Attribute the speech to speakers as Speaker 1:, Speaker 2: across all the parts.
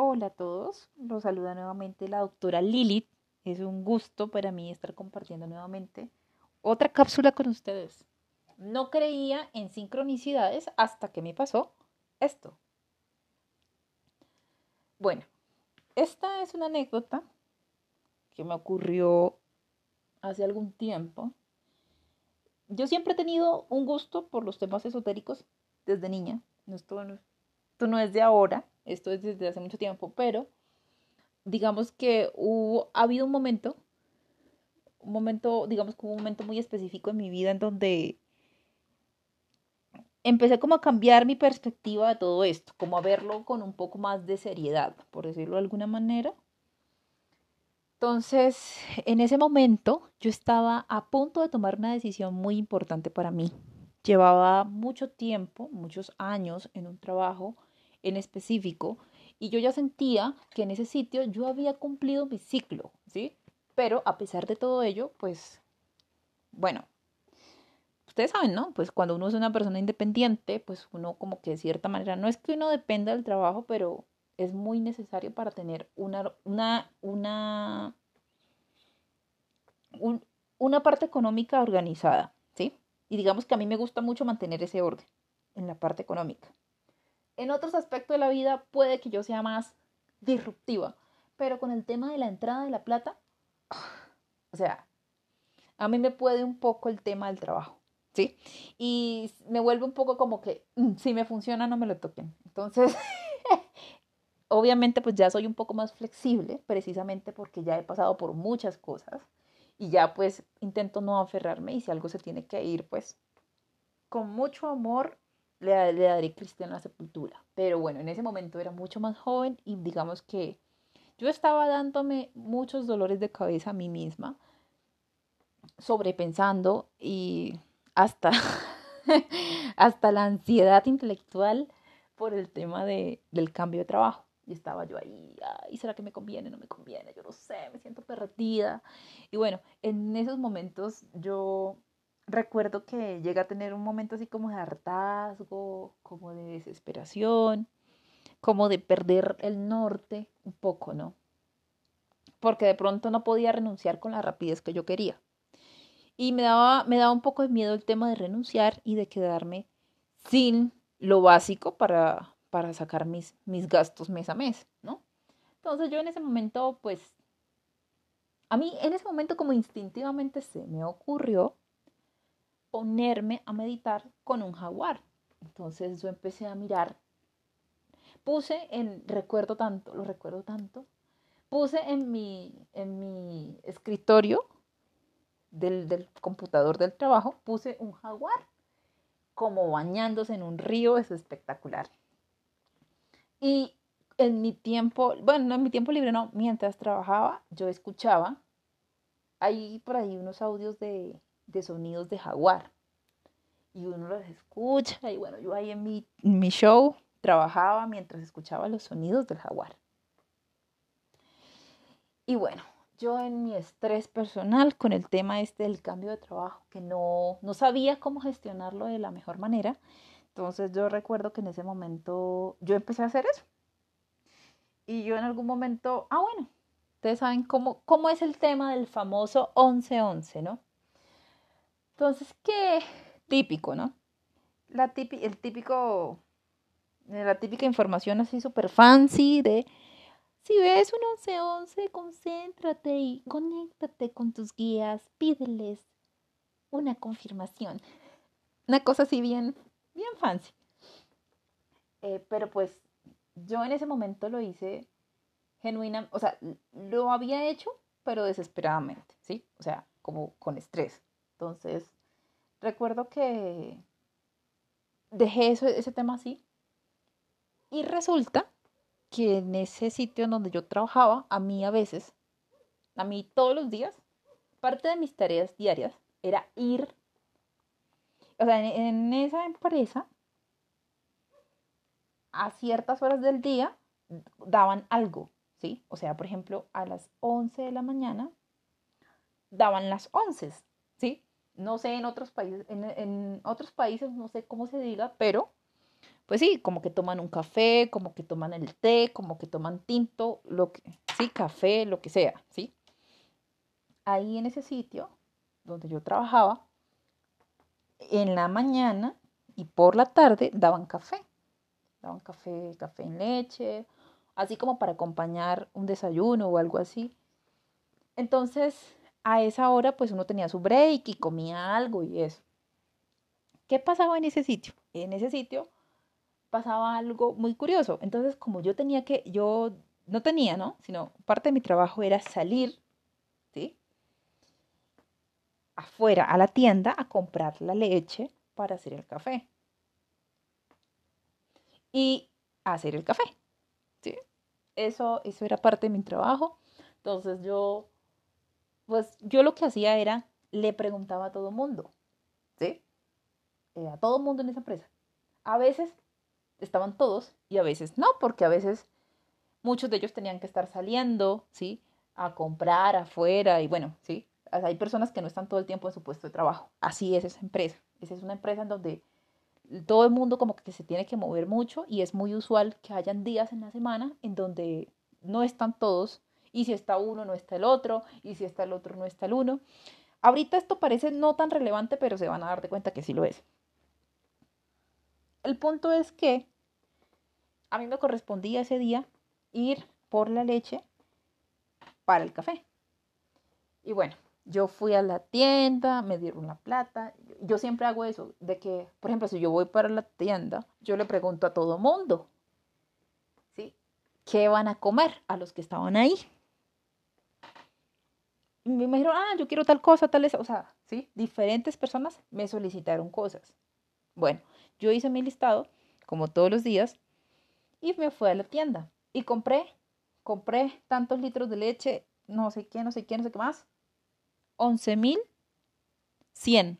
Speaker 1: Hola a todos, los saluda nuevamente la doctora Lilith. Es un gusto para mí estar compartiendo nuevamente otra cápsula con ustedes. No creía en sincronicidades hasta que me pasó esto. Bueno, esta es una anécdota que me ocurrió hace algún tiempo. Yo siempre he tenido un gusto por los temas esotéricos desde niña. Esto no, es de ahora esto es desde hace mucho tiempo, pero digamos que hubo, ha habido un momento, un momento, digamos como un momento muy específico en mi vida en donde empecé como a cambiar mi perspectiva de todo esto, como a verlo con un poco más de seriedad, por decirlo de alguna manera. Entonces, en ese momento yo estaba a punto de tomar una decisión muy importante para mí. Llevaba mucho tiempo, muchos años en un trabajo en específico y yo ya sentía que en ese sitio yo había cumplido mi ciclo, ¿sí? Pero a pesar de todo ello, pues, bueno, ustedes saben, ¿no? Pues cuando uno es una persona independiente, pues uno como que de cierta manera, no es que uno dependa del trabajo, pero es muy necesario para tener una, una, una, una parte económica organizada, ¿sí? Y digamos que a mí me gusta mucho mantener ese orden en la parte económica. En otros aspectos de la vida puede que yo sea más disruptiva, pero con el tema de la entrada de la plata, o sea, a mí me puede un poco el tema del trabajo, ¿sí? Y me vuelve un poco como que, mm, si me funciona, no me lo toquen. Entonces, obviamente, pues ya soy un poco más flexible, precisamente porque ya he pasado por muchas cosas y ya pues intento no aferrarme y si algo se tiene que ir, pues con mucho amor le, le daré cristiana la sepultura. Pero bueno, en ese momento era mucho más joven y digamos que yo estaba dándome muchos dolores de cabeza a mí misma, sobrepensando y hasta, hasta la ansiedad intelectual por el tema de, del cambio de trabajo. Y estaba yo ahí, ¿será que me conviene? No me conviene, yo no sé, me siento perdida. Y bueno, en esos momentos yo recuerdo que llega a tener un momento así como de hartazgo, como de desesperación, como de perder el norte un poco, ¿no? Porque de pronto no podía renunciar con la rapidez que yo quería. Y me daba, me daba un poco de miedo el tema de renunciar y de quedarme sin lo básico para, para sacar mis, mis gastos mes a mes, ¿no? Entonces yo en ese momento, pues, a mí en ese momento como instintivamente se me ocurrió ponerme a meditar con un jaguar. Entonces yo empecé a mirar, puse en, recuerdo tanto, lo recuerdo tanto, puse en mi, en mi escritorio del, del computador del trabajo, puse un jaguar como bañándose en un río, es espectacular. Y en mi tiempo, bueno, en mi tiempo libre no, mientras trabajaba, yo escuchaba, hay por ahí unos audios de, de sonidos de jaguar. Y uno los escucha y bueno, yo ahí en mi, mi show trabajaba mientras escuchaba los sonidos del jaguar. Y bueno, yo en mi estrés personal con el tema este del cambio de trabajo, que no, no sabía cómo gestionarlo de la mejor manera, entonces yo recuerdo que en ese momento yo empecé a hacer eso. Y yo en algún momento, ah bueno, ustedes saben cómo, cómo es el tema del famoso 11-11, ¿no? Entonces, qué típico, ¿no? La el típico, la típica información así súper fancy de, si ves un 1111, concéntrate y conéctate con tus guías, pídeles una confirmación. Una cosa así bien, bien fancy. Eh, pero pues yo en ese momento lo hice genuina, o sea, lo había hecho, pero desesperadamente, ¿sí? O sea, como con estrés. Entonces, recuerdo que dejé eso, ese tema así y resulta que en ese sitio en donde yo trabajaba, a mí a veces, a mí todos los días, parte de mis tareas diarias era ir, o sea, en, en esa empresa, a ciertas horas del día daban algo, ¿sí? O sea, por ejemplo, a las 11 de la mañana daban las 11, ¿sí? No sé en otros países, en, otros países no sé cómo se diga, pero pues sí, como que toman un café, como que toman el té, como que toman tinto, lo que, sí, café, lo que sea, ¿sí? Ahí en ese sitio donde yo trabajaba, en la mañana y por la tarde daban café. Daban café, café en leche, así como para acompañar un desayuno o algo así. Entonces, a esa hora, pues uno tenía su break y comía algo y eso. ¿Qué pasaba en ese sitio? En ese sitio pasaba algo muy curioso. Entonces, como yo tenía que, yo no tenía, ¿no? Sino parte de mi trabajo era salir, ¿sí? Afuera a la tienda a comprar la leche para hacer el café. Y hacer el café, ¿sí? Eso, eso era parte de mi trabajo. Entonces yo, pues yo lo que hacía era, le preguntaba a todo mundo, ¿sí? Eh, a todo mundo en esa empresa. A veces estaban todos y a veces no, porque a veces muchos de ellos tenían que estar saliendo, ¿sí? A comprar afuera y bueno, ¿sí? Hay personas que no están todo el tiempo en su puesto de trabajo. Así es esa empresa. Esa es una empresa en donde todo el mundo como que se tiene que mover mucho y es muy usual que hayan días en la semana en donde no están todos y si está uno no está el otro y si está el otro no está el uno. Ahorita esto parece no tan relevante, pero se van a dar de cuenta que sí lo es. El punto es que a mí me correspondía ese día ir por la leche para el café. Y bueno, yo fui a la tienda, me dieron la plata. Yo siempre hago eso, de que, por ejemplo, si yo voy para la tienda, yo le pregunto a todo mundo, ¿sí? ¿Qué van a comer a los que estaban ahí? Me dijeron, ah, yo quiero tal cosa, tal esa. O sea, ¿sí? Diferentes personas me solicitaron cosas. Bueno, yo hice mi listado, como todos los días, y me fui a la tienda y compré, compré tantos litros de leche, no sé qué, no sé qué, no sé qué más. 11.100.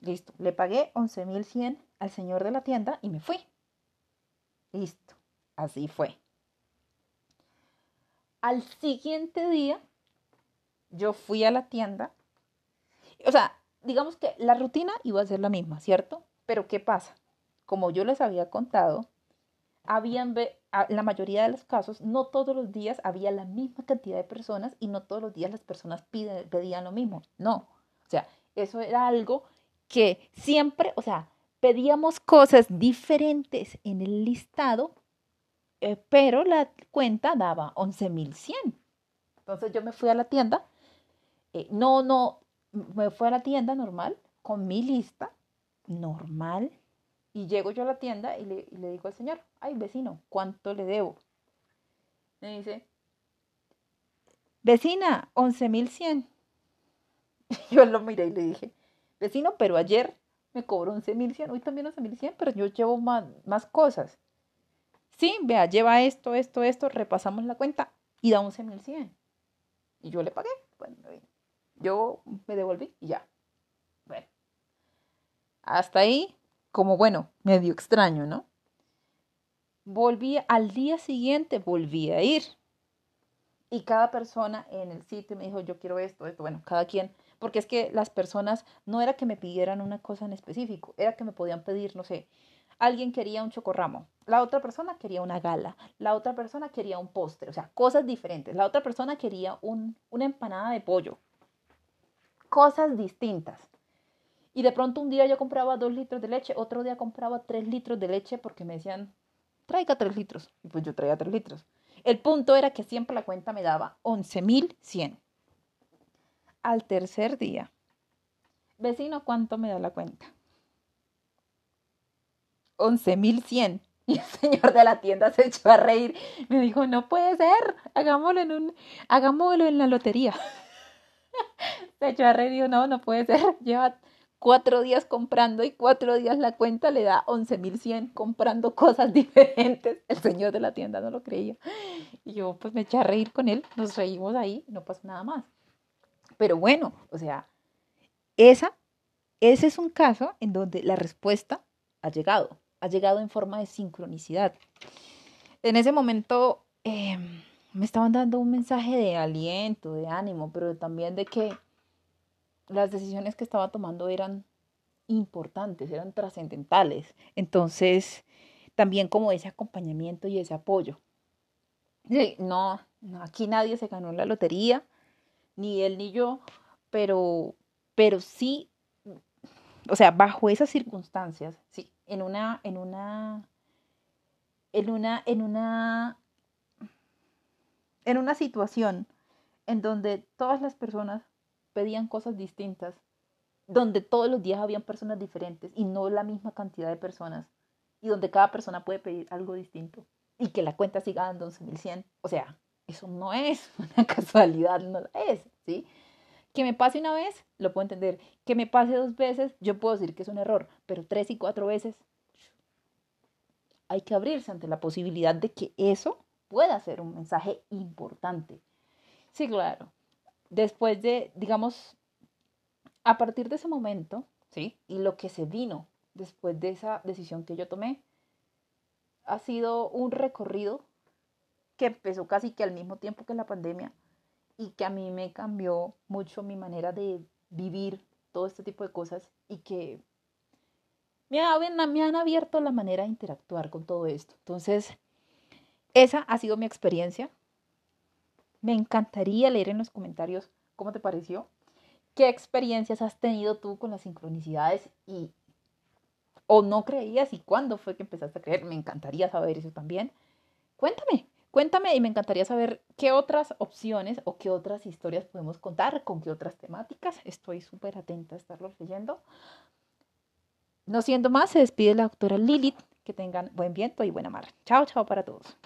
Speaker 1: Listo, le pagué 11.100 al señor de la tienda y me fui. Listo, así fue. Al siguiente día, yo fui a la tienda. O sea, digamos que la rutina iba a ser la misma, ¿cierto? Pero ¿qué pasa? Como yo les había contado, habían la mayoría de los casos, no todos los días había la misma cantidad de personas y no todos los días las personas pedían lo mismo. No, o sea, eso era algo que siempre, o sea, pedíamos cosas diferentes en el listado, eh, pero la cuenta daba 11.100. Entonces yo me fui a la tienda, eh, no, no, me fui a la tienda normal, con mi lista, normal, y llego yo a la tienda y le, digo al señor, ay vecino, ¿cuánto le debo? Me dice, vecina, 11.100. Yo lo miré y le dije, vecino, pero ayer me cobró 11.100, hoy también 11.100, pero yo llevo más, más cosas. Sí, vea, lleva esto, esto, esto, repasamos la cuenta y da 11.100. Y yo le pagué. Bueno, yo me devolví y ya. Bueno, hasta ahí, como bueno, medio extraño, ¿no? Volví al día siguiente, volví a ir. Y cada persona en el sitio me dijo, yo quiero esto, esto, bueno, cada quien, porque es que las personas no era que me pidieran una cosa en específico, era que me podían pedir, no sé, alguien quería un chocorramo, la otra persona quería una gala, la otra persona quería un postre, o sea, cosas diferentes, la otra persona quería un, una empanada de pollo, cosas distintas. Y de pronto un día yo compraba dos litros de leche, otro día compraba tres litros de leche porque me decían, traiga tres litros. Y pues yo traía tres litros. El punto era que siempre la cuenta me daba 11.100. Al tercer día, vecino, ¿cuánto me da la cuenta? 11.100. Y el señor de la tienda se echó a reír. Me dijo, no puede ser, hagámoslo en, un, hagámoslo en la lotería. Se echó a reír y dijo, no, no puede ser. Lleva cuatro días comprando y cuatro días la cuenta le da 11.100 comprando cosas diferentes. El señor de la tienda no lo creía. Y yo pues me eché a reír con él, nos reímos ahí, no pasó nada más. Pero bueno, o sea, esa, ese es un caso en donde la respuesta ha llegado, ha llegado en forma de sincronicidad. En ese momento... Em, me estaban dando un mensaje de aliento, de ánimo, pero también de que las decisiones que estaba tomando eran importantes, eran trascendentales. Entonces, también como ese acompañamiento y ese apoyo. No, no, aquí nadie se ganó la lotería, ni él ni yo, pero, pero sí, o sea, bajo esas circunstancias, sí, en una, en una, en una, en una, en una situación en donde todas las personas pedían cosas distintas, donde todos los días habían personas diferentes y no la misma cantidad de personas, y donde cada persona puede pedir algo distinto y que la cuenta siga dando 11.100. O sea, eso no es una casualidad, no es, ¿sí? Que me pase una vez, lo puedo entender. Que me pase dos veces, yo puedo decir que es un error, pero tres y cuatro veces, hay que abrirse ante la posibilidad de que eso pueda ser un mensaje importante. Sí, claro. Después de, digamos, a partir de ese momento, ¿sí? Y lo que se vino después de esa decisión que yo tomé, ha sido un recorrido que empezó casi que al mismo tiempo que la pandemia y que a mí me cambió mucho mi manera de vivir todo este tipo de cosas y que me, me han abierto la manera de interactuar con todo esto. Entonces, esa ha sido mi experiencia. Me encantaría leer en los comentarios cómo te pareció, qué experiencias has tenido tú con las sincronicidades y o no creías y cuándo fue que empezaste a creer. Me encantaría saber eso también. Cuéntame, cuéntame y me encantaría saber qué otras opciones o qué otras historias podemos contar, con qué otras temáticas. Estoy súper atenta a estarlos leyendo. No siendo más, se despide la doctora Lilith. Que tengan buen viento y buena mar. Chao, chao para todos.